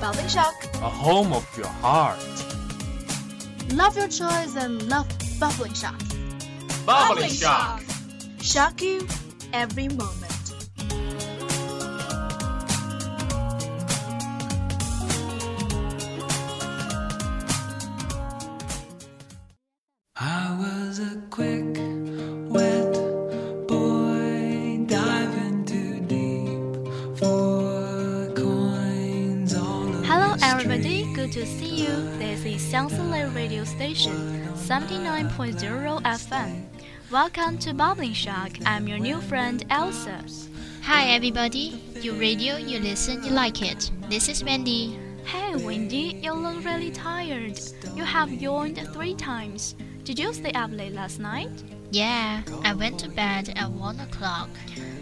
Bubbling shock. A home of your heart. Love your choice and love bubbling shock. Bubbling shock. Shock you every moment. I was a quick, This is Xiangsu Radio Station, 79.0 FM. Welcome to Bubbling Shock. I'm your new friend Elsa. Hi everybody, you radio, you listen, you like it. This is Wendy. Hey, Wendy, you look really tired. You have yawned three times. Did you stay up late last night? Yeah, I went to bed at 1 o'clock.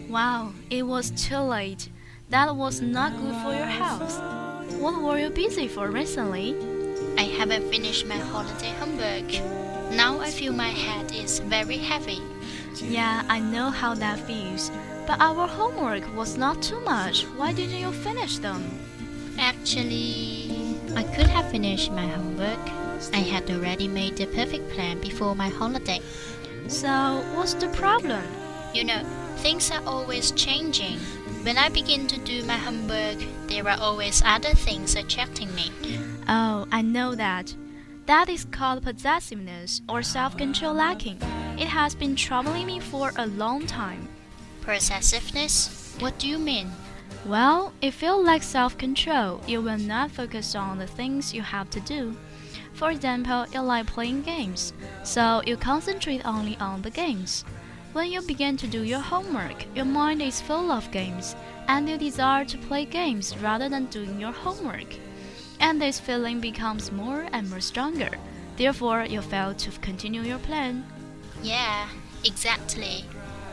Wow, it was too late. That was not good for your health. What were you busy for recently? I haven't finished my holiday homework. Now I feel my head is very heavy. Yeah, I know how that feels. But our homework was not too much. Why didn't you finish them? Actually, I could have finished my homework. I had already made the perfect plan before my holiday. So, what's the problem? You know, things are always changing. When I begin to do my homework, there are always other things attracting me. Oh, I know that. That is called possessiveness or self control lacking. It has been troubling me for a long time. Possessiveness? What do you mean? Well, if you lack self control, you will not focus on the things you have to do. For example, you like playing games, so you concentrate only on the games. When you begin to do your homework, your mind is full of games, and you desire to play games rather than doing your homework. And this feeling becomes more and more stronger. Therefore, you fail to continue your plan. Yeah, exactly.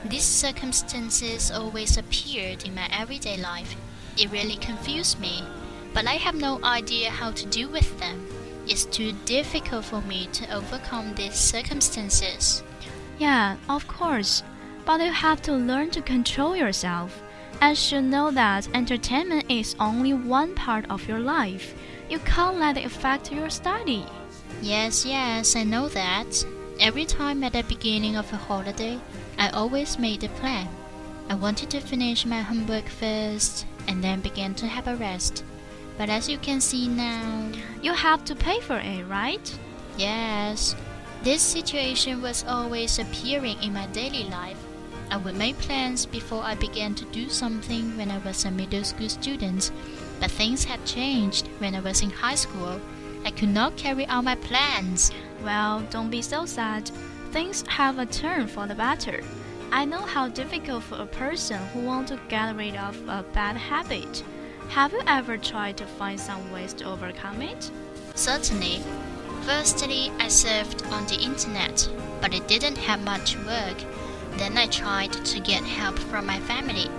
These circumstances always appeared in my everyday life. It really confused me, but I have no idea how to deal with them. It's too difficult for me to overcome these circumstances. Yeah, of course. But you have to learn to control yourself. And should know that entertainment is only one part of your life. You can't let it affect your study. Yes, yes, I know that. Every time at the beginning of a holiday, I always made a plan. I wanted to finish my homework first and then begin to have a rest. But as you can see now, You have to pay for it, right? yes, this situation was always appearing in my daily life. I would make plans before I began to do something when I was a middle school student, but things had changed when I was in high school. I could not carry out my plans. Well, don't be so sad. Things have a turn for the better. I know how difficult for a person who wants to get rid of a bad habit. Have you ever tried to find some ways to overcome it? Certainly. Firstly, I surfed on the internet, but it didn't have much work. Then I tried to get help from my family.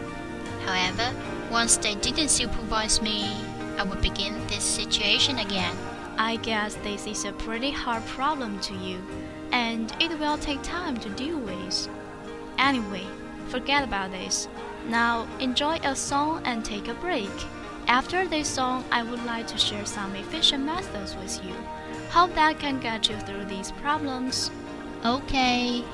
However, once they didn't supervise me, I would begin this situation again. I guess this is a pretty hard problem to you, and it will take time to deal with. Anyway, forget about this. Now, enjoy a song and take a break. After this song, I would like to share some efficient methods with you. Hope that can get you through these problems. Okay.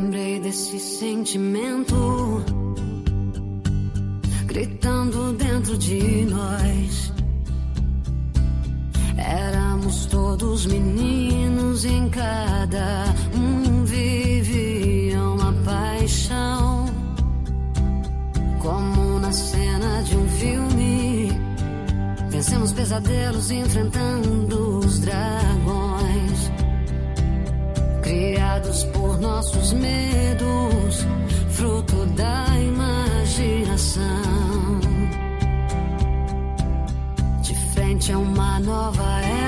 Lembrei desse sentimento gritando dentro de nós. Somos todos meninos em cada um vive uma paixão. Como na cena de um filme, vencemos pesadelos enfrentando os dragões. Criados por nossos medos, fruto da imaginação. De frente a uma nova era,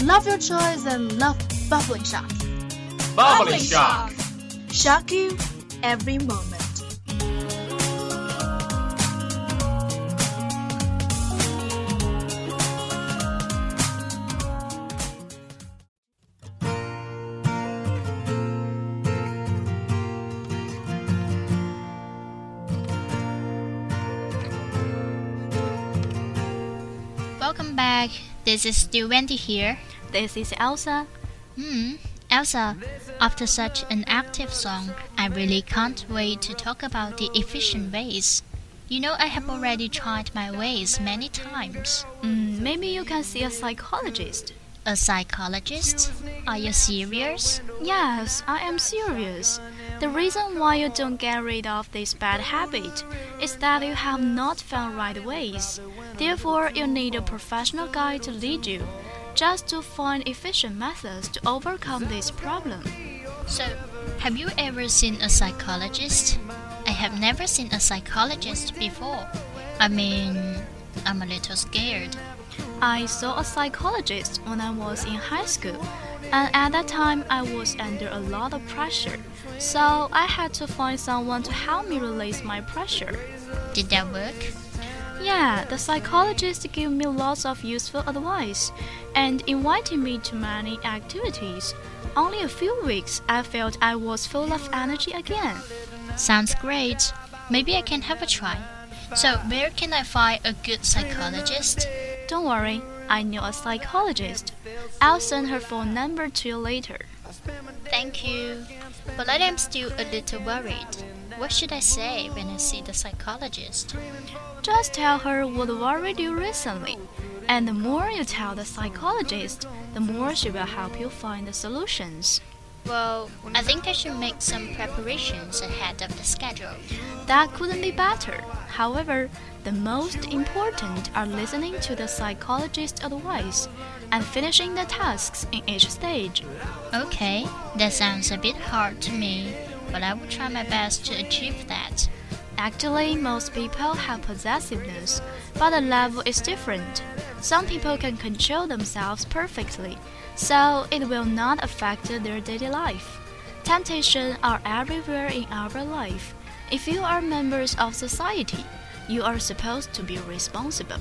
Love your choice and love bubbling shock. Bubbling shock. Shock you every moment. Welcome back. This is still Wendy here. This is Elsa. Hmm, Elsa, after such an active song, I really can't wait to talk about the efficient ways. You know, I have already tried my ways many times. Mm, maybe you can see a psychologist. A psychologist? Are you serious? Yes, I am serious. The reason why you don't get rid of this bad habit is that you have not found right ways. Therefore, you need a professional guide to lead you, just to find efficient methods to overcome this problem. So, have you ever seen a psychologist? I have never seen a psychologist before. I mean, I'm a little scared. I saw a psychologist when I was in high school, and at that time I was under a lot of pressure, so I had to find someone to help me release my pressure. Did that work? Yeah, the psychologist gave me lots of useful advice and invited me to many activities. Only a few weeks, I felt I was full of energy again. Sounds great. Maybe I can have a try. So, where can I find a good psychologist? Don't worry, I know a psychologist. I'll send her phone number to you later. Thank you. But I am still a little worried. What should I say when I see the psychologist? Just tell her what worried you recently. And the more you tell the psychologist, the more she will help you find the solutions. Well, I think I should make some preparations ahead of the schedule. That couldn't be better. However, the most important are listening to the psychologist's advice and finishing the tasks in each stage. Okay, that sounds a bit hard to me, but I will try my best to achieve that. Actually, most people have possessiveness, but the level is different. Some people can control themselves perfectly, so it will not affect their daily life. Temptations are everywhere in our life. If you are members of society, you are supposed to be responsible.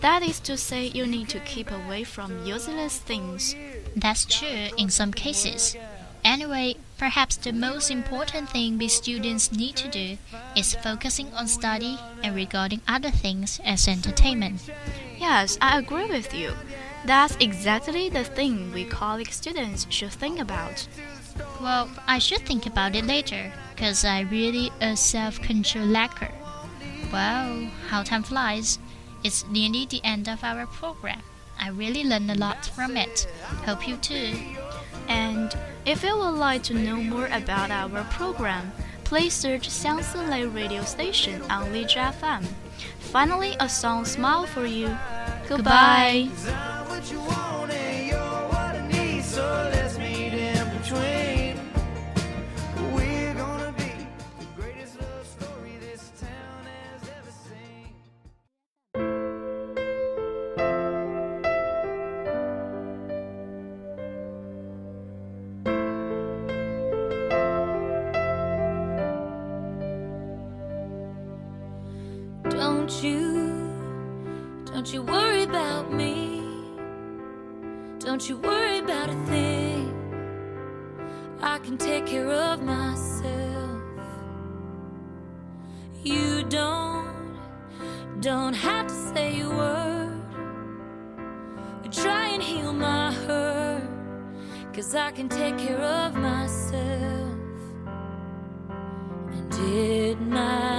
That is to say, you need to keep away from useless things. That's true in some cases. Anyway, perhaps the most important thing we students need to do is focusing on study and regarding other things as entertainment. Yes, I agree with you. That's exactly the thing we college students should think about. Well, I should think about it later, cause I really a self-control lacker. Wow, how time flies. It's nearly the end of our program. I really learned a lot from it. Hope you too. If you would like to know more about our program, please search Xiangsi radio station on Lizhi FM. Finally, a song smile for you. Goodbye. You, don't you worry about me. Don't you worry about a thing. I can take care of myself. You don't, don't have to say a word. Try and heal my hurt. Cause I can take care of myself. And it might